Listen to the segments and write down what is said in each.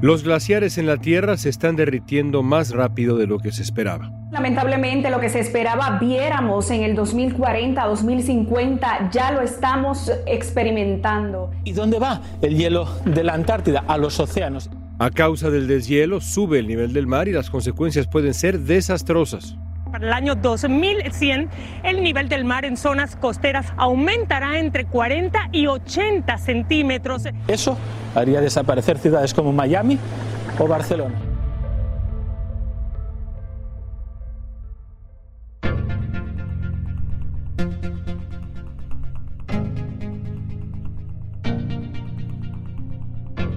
Los glaciares en la Tierra se están derritiendo más rápido de lo que se esperaba. Lamentablemente lo que se esperaba viéramos en el 2040, 2050, ya lo estamos experimentando. ¿Y dónde va el hielo de la Antártida? A los océanos. A causa del deshielo sube el nivel del mar y las consecuencias pueden ser desastrosas. Para el año 2100, el nivel del mar en zonas costeras aumentará entre 40 y 80 centímetros. Eso haría desaparecer ciudades como Miami o Barcelona.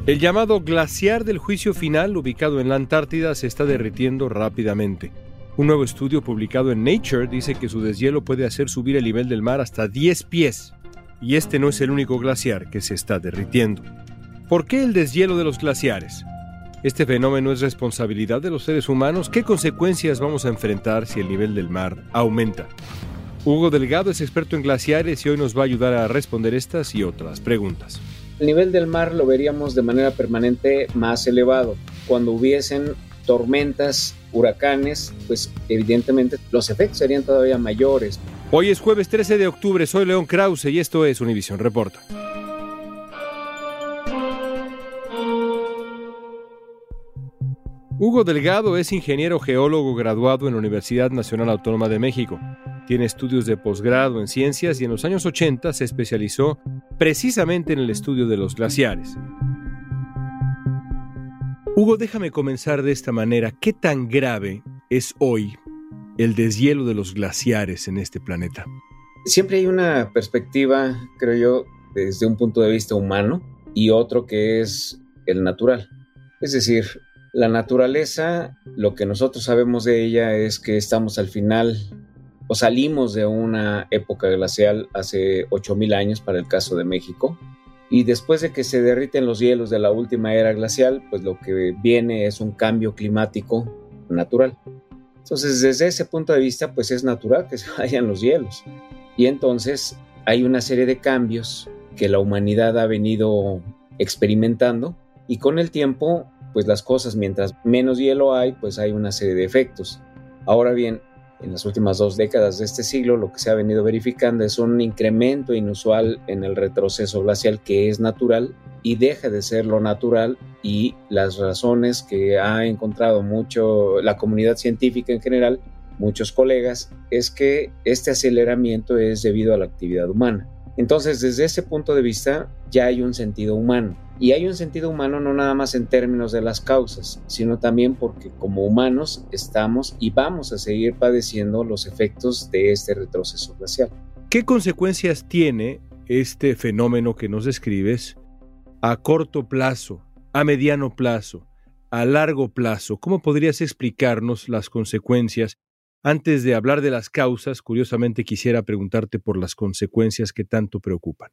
El llamado glaciar del juicio final, ubicado en la Antártida, se está derritiendo rápidamente. Un nuevo estudio publicado en Nature dice que su deshielo puede hacer subir el nivel del mar hasta 10 pies. Y este no es el único glaciar que se está derritiendo. ¿Por qué el deshielo de los glaciares? ¿Este fenómeno es responsabilidad de los seres humanos? ¿Qué consecuencias vamos a enfrentar si el nivel del mar aumenta? Hugo Delgado es experto en glaciares y hoy nos va a ayudar a responder estas y otras preguntas. El nivel del mar lo veríamos de manera permanente más elevado. Cuando hubiesen tormentas, huracanes, pues evidentemente los efectos serían todavía mayores. Hoy es jueves 13 de octubre, soy León Krause y esto es Univisión Reporta. Hugo Delgado es ingeniero geólogo graduado en la Universidad Nacional Autónoma de México. Tiene estudios de posgrado en ciencias y en los años 80 se especializó precisamente en el estudio de los glaciares. Hugo, déjame comenzar de esta manera. ¿Qué tan grave es hoy el deshielo de los glaciares en este planeta? Siempre hay una perspectiva, creo yo, desde un punto de vista humano y otro que es el natural. Es decir, la naturaleza, lo que nosotros sabemos de ella es que estamos al final o salimos de una época glacial hace 8.000 años para el caso de México. Y después de que se derriten los hielos de la última era glacial, pues lo que viene es un cambio climático natural. Entonces, desde ese punto de vista, pues es natural que se vayan los hielos. Y entonces hay una serie de cambios que la humanidad ha venido experimentando y con el tiempo pues las cosas, mientras menos hielo hay, pues hay una serie de efectos. Ahora bien, en las últimas dos décadas de este siglo, lo que se ha venido verificando es un incremento inusual en el retroceso glacial que es natural y deja de ser lo natural y las razones que ha encontrado mucho la comunidad científica en general, muchos colegas, es que este aceleramiento es debido a la actividad humana. Entonces, desde ese punto de vista, ya hay un sentido humano. Y hay un sentido humano no nada más en términos de las causas, sino también porque como humanos estamos y vamos a seguir padeciendo los efectos de este retroceso glacial. ¿Qué consecuencias tiene este fenómeno que nos describes a corto plazo, a mediano plazo, a largo plazo? ¿Cómo podrías explicarnos las consecuencias antes de hablar de las causas, curiosamente quisiera preguntarte por las consecuencias que tanto preocupan.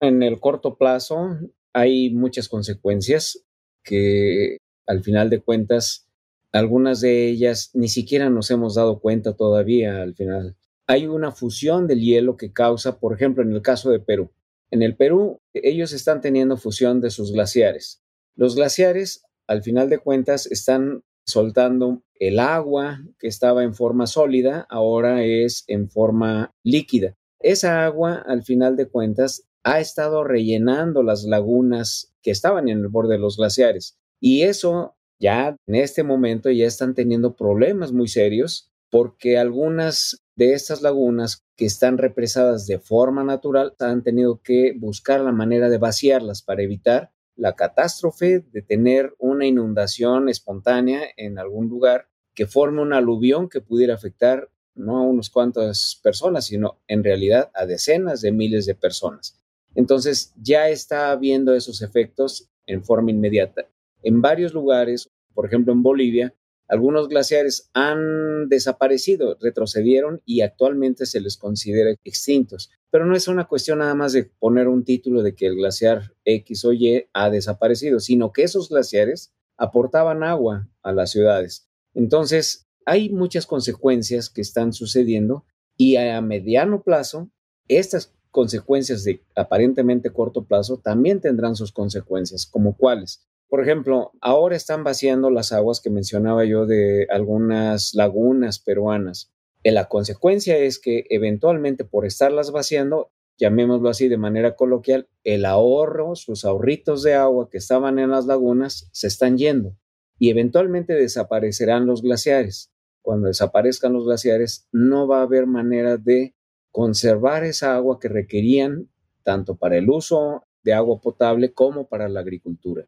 En el corto plazo hay muchas consecuencias que al final de cuentas, algunas de ellas ni siquiera nos hemos dado cuenta todavía al final. Hay una fusión del hielo que causa, por ejemplo, en el caso de Perú. En el Perú, ellos están teniendo fusión de sus glaciares. Los glaciares, al final de cuentas, están soltando el agua que estaba en forma sólida, ahora es en forma líquida. esa agua, al final de cuentas, ha estado rellenando las lagunas que estaban en el borde de los glaciares. Y eso ya en este momento ya están teniendo problemas muy serios porque algunas de estas lagunas que están represadas de forma natural han tenido que buscar la manera de vaciarlas para evitar la catástrofe de tener una inundación espontánea en algún lugar que forme un aluvión que pudiera afectar no a unos cuantas personas, sino en realidad a decenas de miles de personas. Entonces ya está viendo esos efectos en forma inmediata. En varios lugares, por ejemplo en Bolivia, algunos glaciares han desaparecido, retrocedieron y actualmente se les considera extintos. Pero no es una cuestión nada más de poner un título de que el glaciar X o Y ha desaparecido, sino que esos glaciares aportaban agua a las ciudades. Entonces, hay muchas consecuencias que están sucediendo y a mediano plazo, estas consecuencias de aparentemente corto plazo también tendrán sus consecuencias, como cuáles. Por ejemplo, ahora están vaciando las aguas que mencionaba yo de algunas lagunas peruanas. Y la consecuencia es que eventualmente por estarlas vaciando, llamémoslo así de manera coloquial, el ahorro, sus ahorritos de agua que estaban en las lagunas se están yendo y eventualmente desaparecerán los glaciares. Cuando desaparezcan los glaciares, no va a haber manera de conservar esa agua que requerían tanto para el uso de agua potable como para la agricultura.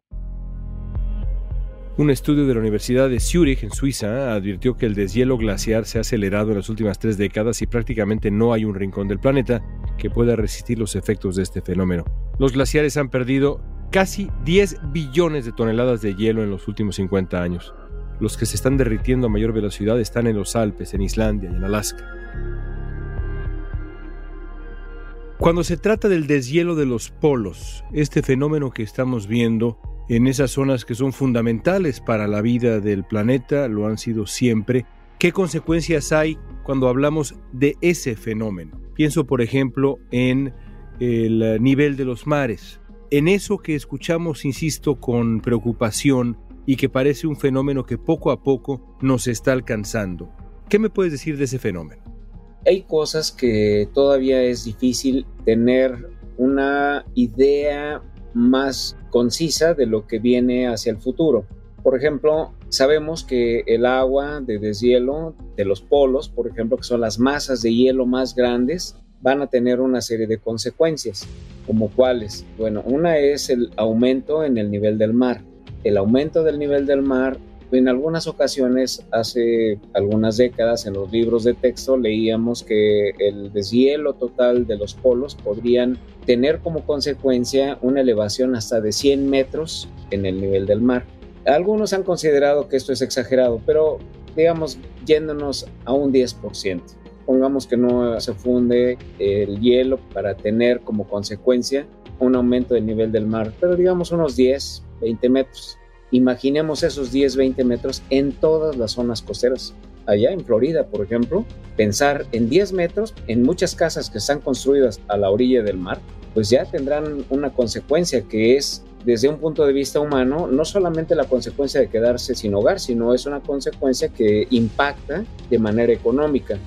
Un estudio de la Universidad de Zúrich, en Suiza, advirtió que el deshielo glaciar se ha acelerado en las últimas tres décadas y prácticamente no hay un rincón del planeta que pueda resistir los efectos de este fenómeno. Los glaciares han perdido casi 10 billones de toneladas de hielo en los últimos 50 años. Los que se están derritiendo a mayor velocidad están en los Alpes, en Islandia y en Alaska. Cuando se trata del deshielo de los polos, este fenómeno que estamos viendo en esas zonas que son fundamentales para la vida del planeta, lo han sido siempre. ¿Qué consecuencias hay cuando hablamos de ese fenómeno? Pienso, por ejemplo, en el nivel de los mares, en eso que escuchamos, insisto, con preocupación y que parece un fenómeno que poco a poco nos está alcanzando. ¿Qué me puedes decir de ese fenómeno? Hay cosas que todavía es difícil tener una idea más concisa de lo que viene hacia el futuro. Por ejemplo, sabemos que el agua de deshielo de los polos, por ejemplo, que son las masas de hielo más grandes, van a tener una serie de consecuencias, como cuáles. Bueno, una es el aumento en el nivel del mar. El aumento del nivel del mar en algunas ocasiones, hace algunas décadas, en los libros de texto leíamos que el deshielo total de los polos podrían tener como consecuencia una elevación hasta de 100 metros en el nivel del mar. Algunos han considerado que esto es exagerado, pero digamos, yéndonos a un 10%. Pongamos que no se funde el hielo para tener como consecuencia un aumento del nivel del mar, pero digamos unos 10, 20 metros. Imaginemos esos 10, 20 metros en todas las zonas costeras. Allá en Florida, por ejemplo, pensar en 10 metros en muchas casas que están construidas a la orilla del mar, pues ya tendrán una consecuencia que es desde un punto de vista humano, no solamente la consecuencia de quedarse sin hogar, sino es una consecuencia que impacta de manera económica.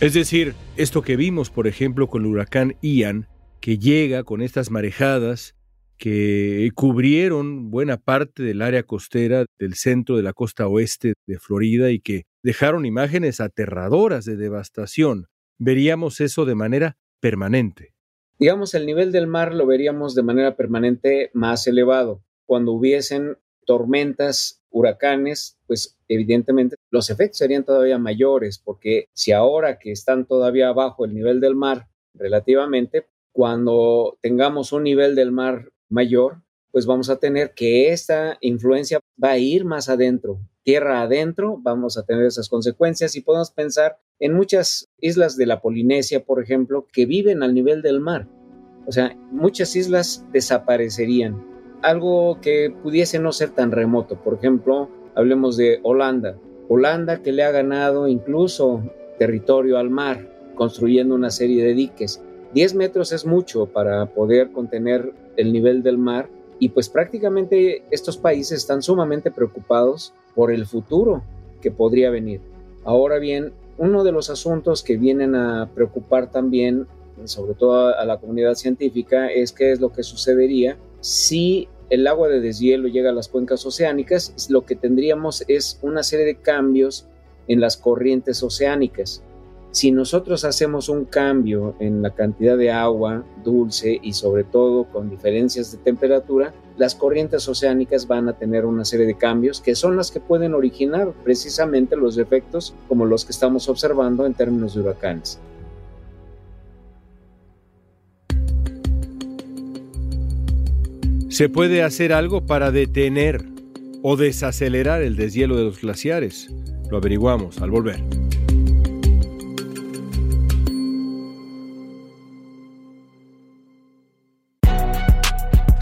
Es decir, esto que vimos, por ejemplo, con el huracán Ian, que llega con estas marejadas que cubrieron buena parte del área costera del centro de la costa oeste de Florida y que dejaron imágenes aterradoras de devastación. Veríamos eso de manera permanente. Digamos, el nivel del mar lo veríamos de manera permanente más elevado. Cuando hubiesen tormentas, huracanes, pues evidentemente los efectos serían todavía mayores, porque si ahora que están todavía abajo el nivel del mar relativamente, cuando tengamos un nivel del mar mayor, pues vamos a tener que esta influencia va a ir más adentro, tierra adentro, vamos a tener esas consecuencias y podemos pensar en muchas islas de la Polinesia, por ejemplo, que viven al nivel del mar. O sea, muchas islas desaparecerían. Algo que pudiese no ser tan remoto. Por ejemplo, hablemos de Holanda. Holanda que le ha ganado incluso territorio al mar, construyendo una serie de diques. 10 metros es mucho para poder contener el nivel del mar y pues prácticamente estos países están sumamente preocupados por el futuro que podría venir. Ahora bien, uno de los asuntos que vienen a preocupar también sobre todo a la comunidad científica, es qué es lo que sucedería si el agua de deshielo llega a las cuencas oceánicas, lo que tendríamos es una serie de cambios en las corrientes oceánicas. Si nosotros hacemos un cambio en la cantidad de agua dulce y sobre todo con diferencias de temperatura, las corrientes oceánicas van a tener una serie de cambios que son las que pueden originar precisamente los efectos como los que estamos observando en términos de huracanes. ¿Se puede hacer algo para detener o desacelerar el deshielo de los glaciares? Lo averiguamos al volver.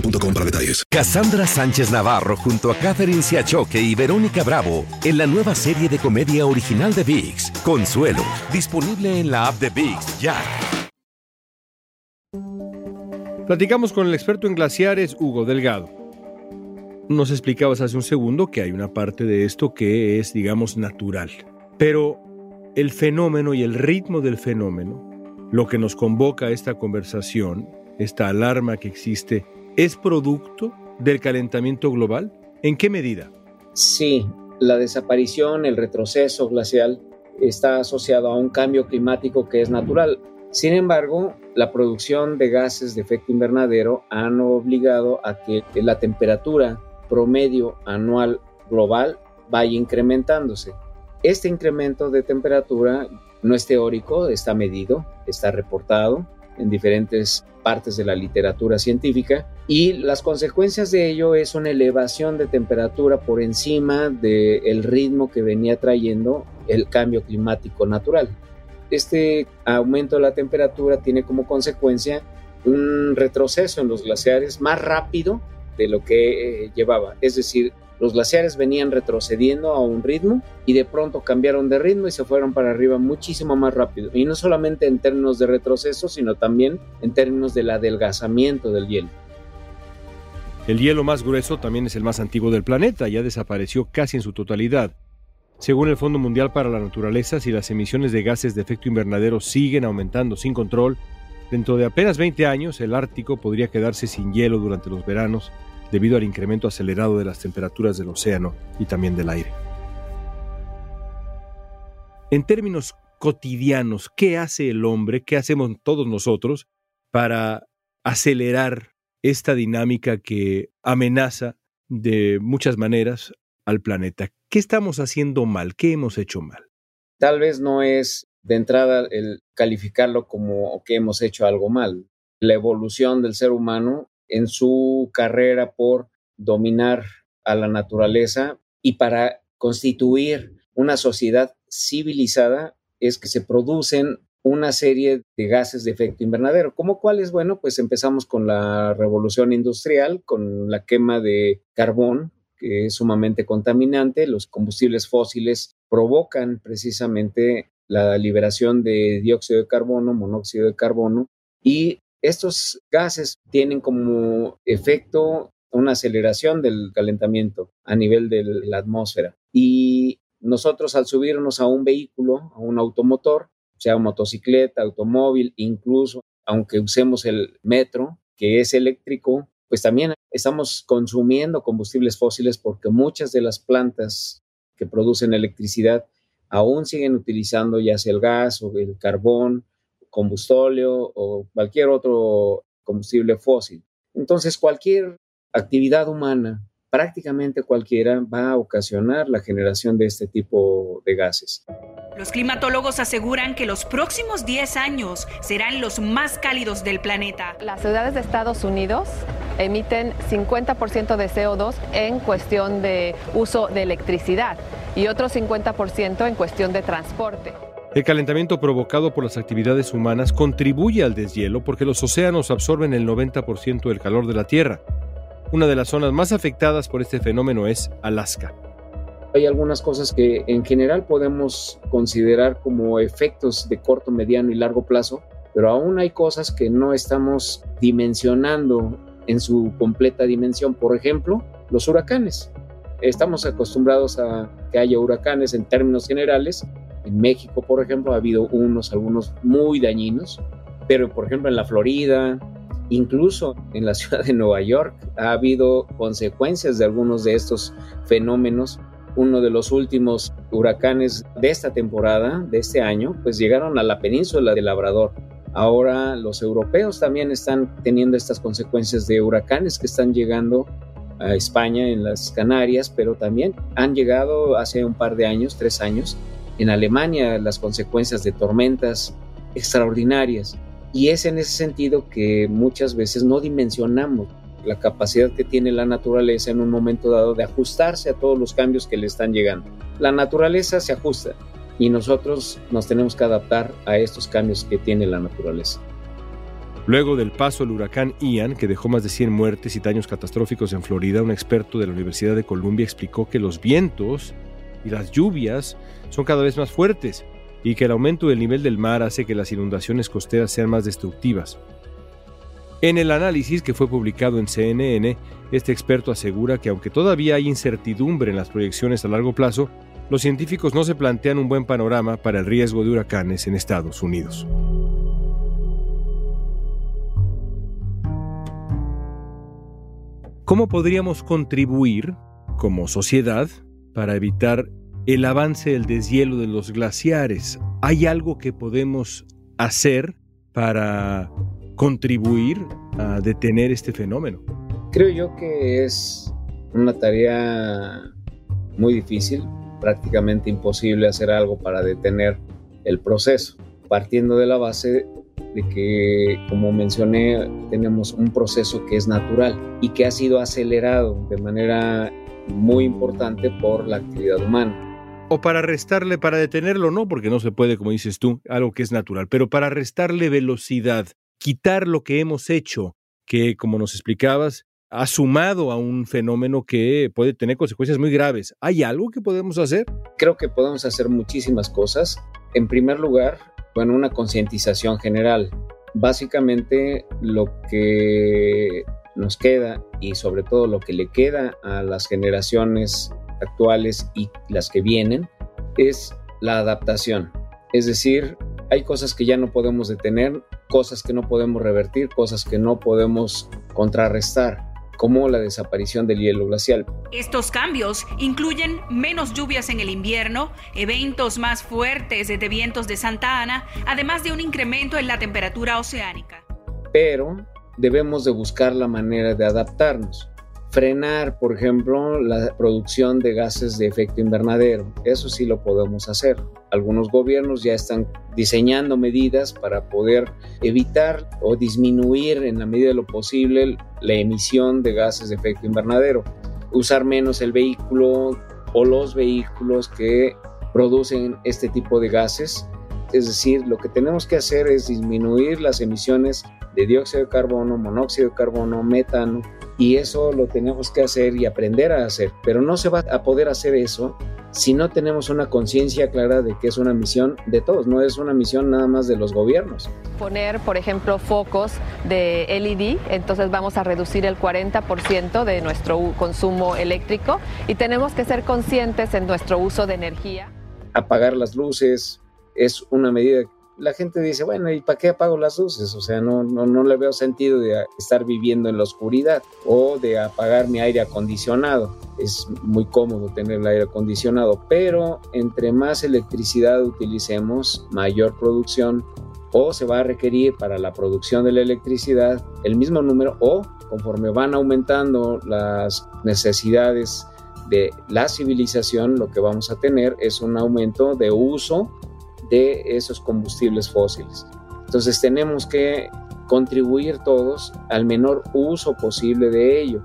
boostmobile.com para detalles. Cassandra Sánchez Navarro junto a Catherine Siachoque y Verónica Bravo en la nueva serie de comedia original de VIX, Consuelo, disponible en la app de VIX ya. Platicamos con el experto en glaciares, Hugo Delgado. Nos explicabas hace un segundo que hay una parte de esto que es, digamos, natural. Pero el fenómeno y el ritmo del fenómeno, lo que nos convoca a esta conversación, esta alarma que existe ¿Es producto del calentamiento global? ¿En qué medida? Sí, la desaparición, el retroceso glacial está asociado a un cambio climático que es natural. Sin embargo, la producción de gases de efecto invernadero han obligado a que la temperatura promedio anual global vaya incrementándose. Este incremento de temperatura no es teórico, está medido, está reportado en diferentes partes de la literatura científica y las consecuencias de ello es una elevación de temperatura por encima del ritmo que venía trayendo el cambio climático natural. Este aumento de la temperatura tiene como consecuencia un retroceso en los glaciares más rápido de lo que eh, llevaba, es decir, los glaciares venían retrocediendo a un ritmo y de pronto cambiaron de ritmo y se fueron para arriba muchísimo más rápido. Y no solamente en términos de retroceso, sino también en términos del adelgazamiento del hielo. El hielo más grueso también es el más antiguo del planeta, ya desapareció casi en su totalidad. Según el Fondo Mundial para la Naturaleza, si las emisiones de gases de efecto invernadero siguen aumentando sin control, dentro de apenas 20 años el Ártico podría quedarse sin hielo durante los veranos debido al incremento acelerado de las temperaturas del océano y también del aire. En términos cotidianos, ¿qué hace el hombre, qué hacemos todos nosotros para acelerar esta dinámica que amenaza de muchas maneras al planeta? ¿Qué estamos haciendo mal? ¿Qué hemos hecho mal? Tal vez no es de entrada el calificarlo como que hemos hecho algo mal. La evolución del ser humano en su carrera por dominar a la naturaleza y para constituir una sociedad civilizada es que se producen una serie de gases de efecto invernadero. ¿Cómo cuáles? Bueno, pues empezamos con la revolución industrial, con la quema de carbón, que es sumamente contaminante. Los combustibles fósiles provocan precisamente la liberación de dióxido de carbono, monóxido de carbono, y estos gases tienen como efecto una aceleración del calentamiento a nivel de la atmósfera. Y nosotros al subirnos a un vehículo, a un automotor, sea motocicleta, automóvil, incluso aunque usemos el metro, que es eléctrico, pues también estamos consumiendo combustibles fósiles porque muchas de las plantas que producen electricidad aún siguen utilizando ya sea el gas o el carbón combustóleo o cualquier otro combustible fósil. Entonces, cualquier actividad humana prácticamente cualquiera va a ocasionar la generación de este tipo de gases. Los climatólogos aseguran que los próximos 10 años serán los más cálidos del planeta. Las ciudades de Estados Unidos emiten 50% de CO2 en cuestión de uso de electricidad y otro 50% en cuestión de transporte. El calentamiento provocado por las actividades humanas contribuye al deshielo porque los océanos absorben el 90% del calor de la Tierra. Una de las zonas más afectadas por este fenómeno es Alaska. Hay algunas cosas que en general podemos considerar como efectos de corto, mediano y largo plazo, pero aún hay cosas que no estamos dimensionando en su completa dimensión. Por ejemplo, los huracanes. Estamos acostumbrados a que haya huracanes en términos generales. En México, por ejemplo, ha habido unos, algunos muy dañinos, pero por ejemplo en la Florida, Incluso en la ciudad de Nueva York ha habido consecuencias de algunos de estos fenómenos. Uno de los últimos huracanes de esta temporada, de este año, pues llegaron a la península de Labrador. Ahora los europeos también están teniendo estas consecuencias de huracanes que están llegando a España, en las Canarias, pero también han llegado hace un par de años, tres años, en Alemania las consecuencias de tormentas extraordinarias. Y es en ese sentido que muchas veces no dimensionamos la capacidad que tiene la naturaleza en un momento dado de ajustarse a todos los cambios que le están llegando. La naturaleza se ajusta y nosotros nos tenemos que adaptar a estos cambios que tiene la naturaleza. Luego del paso del huracán Ian, que dejó más de 100 muertes y daños catastróficos en Florida, un experto de la Universidad de Columbia explicó que los vientos y las lluvias son cada vez más fuertes y que el aumento del nivel del mar hace que las inundaciones costeras sean más destructivas. En el análisis que fue publicado en CNN, este experto asegura que aunque todavía hay incertidumbre en las proyecciones a largo plazo, los científicos no se plantean un buen panorama para el riesgo de huracanes en Estados Unidos. ¿Cómo podríamos contribuir como sociedad para evitar el avance del deshielo de los glaciares. ¿Hay algo que podemos hacer para contribuir a detener este fenómeno? Creo yo que es una tarea muy difícil, prácticamente imposible hacer algo para detener el proceso, partiendo de la base de que, como mencioné, tenemos un proceso que es natural y que ha sido acelerado de manera muy importante por la actividad humana o para restarle, para detenerlo, no, porque no se puede, como dices tú, algo que es natural, pero para restarle velocidad, quitar lo que hemos hecho, que, como nos explicabas, ha sumado a un fenómeno que puede tener consecuencias muy graves. ¿Hay algo que podemos hacer? Creo que podemos hacer muchísimas cosas. En primer lugar, bueno, una concientización general. Básicamente, lo que nos queda y sobre todo lo que le queda a las generaciones actuales y las que vienen, es la adaptación. Es decir, hay cosas que ya no podemos detener, cosas que no podemos revertir, cosas que no podemos contrarrestar como la desaparición del hielo glacial. Estos cambios incluyen menos lluvias en el invierno, eventos más fuertes de vientos de Santa Ana, además de un incremento en la temperatura oceánica. Pero debemos de buscar la manera de adaptarnos frenar, por ejemplo, la producción de gases de efecto invernadero. Eso sí lo podemos hacer. Algunos gobiernos ya están diseñando medidas para poder evitar o disminuir en la medida de lo posible la emisión de gases de efecto invernadero. Usar menos el vehículo o los vehículos que producen este tipo de gases. Es decir, lo que tenemos que hacer es disminuir las emisiones de dióxido de carbono, monóxido de carbono, metano, y eso lo tenemos que hacer y aprender a hacer. Pero no se va a poder hacer eso si no tenemos una conciencia clara de que es una misión de todos, no es una misión nada más de los gobiernos. Poner, por ejemplo, focos de LED, entonces vamos a reducir el 40% de nuestro consumo eléctrico y tenemos que ser conscientes en nuestro uso de energía. Apagar las luces es una medida la gente dice, bueno, ¿y para qué apago las luces? O sea, no, no, no le veo sentido de estar viviendo en la oscuridad o de apagar mi aire acondicionado. Es muy cómodo tener el aire acondicionado, pero entre más electricidad utilicemos, mayor producción o se va a requerir para la producción de la electricidad el mismo número o conforme van aumentando las necesidades de la civilización, lo que vamos a tener es un aumento de uso de esos combustibles fósiles. Entonces tenemos que contribuir todos al menor uso posible de ello.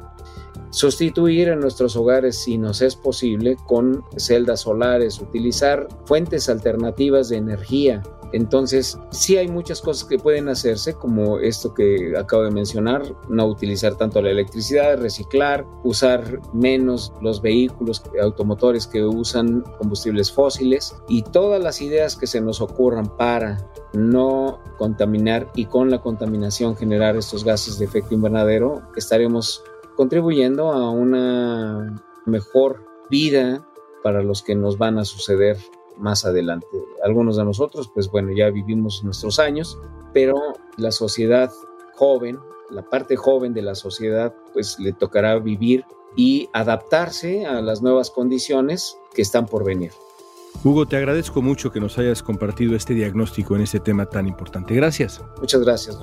Sustituir en nuestros hogares, si nos es posible, con celdas solares, utilizar fuentes alternativas de energía, entonces, sí hay muchas cosas que pueden hacerse, como esto que acabo de mencionar, no utilizar tanto la electricidad, reciclar, usar menos los vehículos automotores que usan combustibles fósiles y todas las ideas que se nos ocurran para no contaminar y con la contaminación generar estos gases de efecto invernadero, estaremos contribuyendo a una mejor vida para los que nos van a suceder más adelante. Algunos de nosotros, pues bueno, ya vivimos nuestros años, pero la sociedad joven, la parte joven de la sociedad, pues le tocará vivir y adaptarse a las nuevas condiciones que están por venir. Hugo, te agradezco mucho que nos hayas compartido este diagnóstico en este tema tan importante. Gracias. Muchas gracias,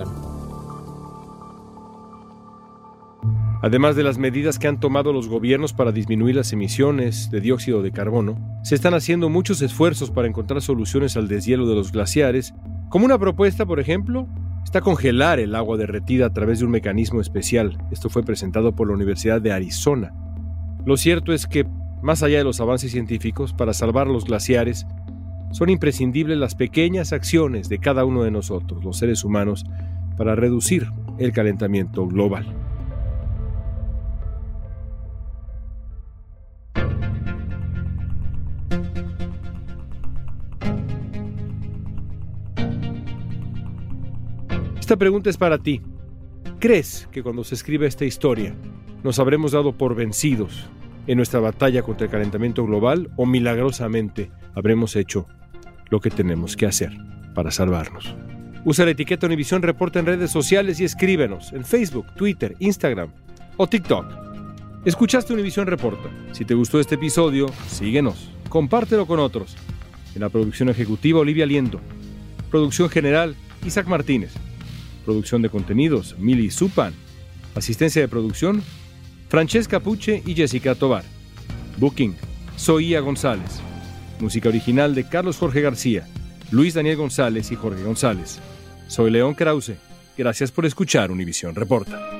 Además de las medidas que han tomado los gobiernos para disminuir las emisiones de dióxido de carbono, se están haciendo muchos esfuerzos para encontrar soluciones al deshielo de los glaciares, como una propuesta, por ejemplo, está congelar el agua derretida a través de un mecanismo especial. Esto fue presentado por la Universidad de Arizona. Lo cierto es que, más allá de los avances científicos, para salvar los glaciares, son imprescindibles las pequeñas acciones de cada uno de nosotros, los seres humanos, para reducir el calentamiento global. Esta pregunta es para ti. ¿Crees que cuando se escribe esta historia nos habremos dado por vencidos en nuestra batalla contra el calentamiento global o milagrosamente habremos hecho lo que tenemos que hacer para salvarnos? Usa la etiqueta Univisión Reporta en redes sociales y escríbenos en Facebook, Twitter, Instagram o TikTok. Escuchaste Univisión Reporta. Si te gustó este episodio, síguenos, compártelo con otros. En la producción ejecutiva, Olivia Liendo. Producción general, Isaac Martínez. Producción de contenidos, Mili Supan. Asistencia de producción, Francesca Puche y Jessica Tobar. Booking, Soía González. Música original de Carlos Jorge García, Luis Daniel González y Jorge González. Soy León Krause. Gracias por escuchar Univisión Reporta.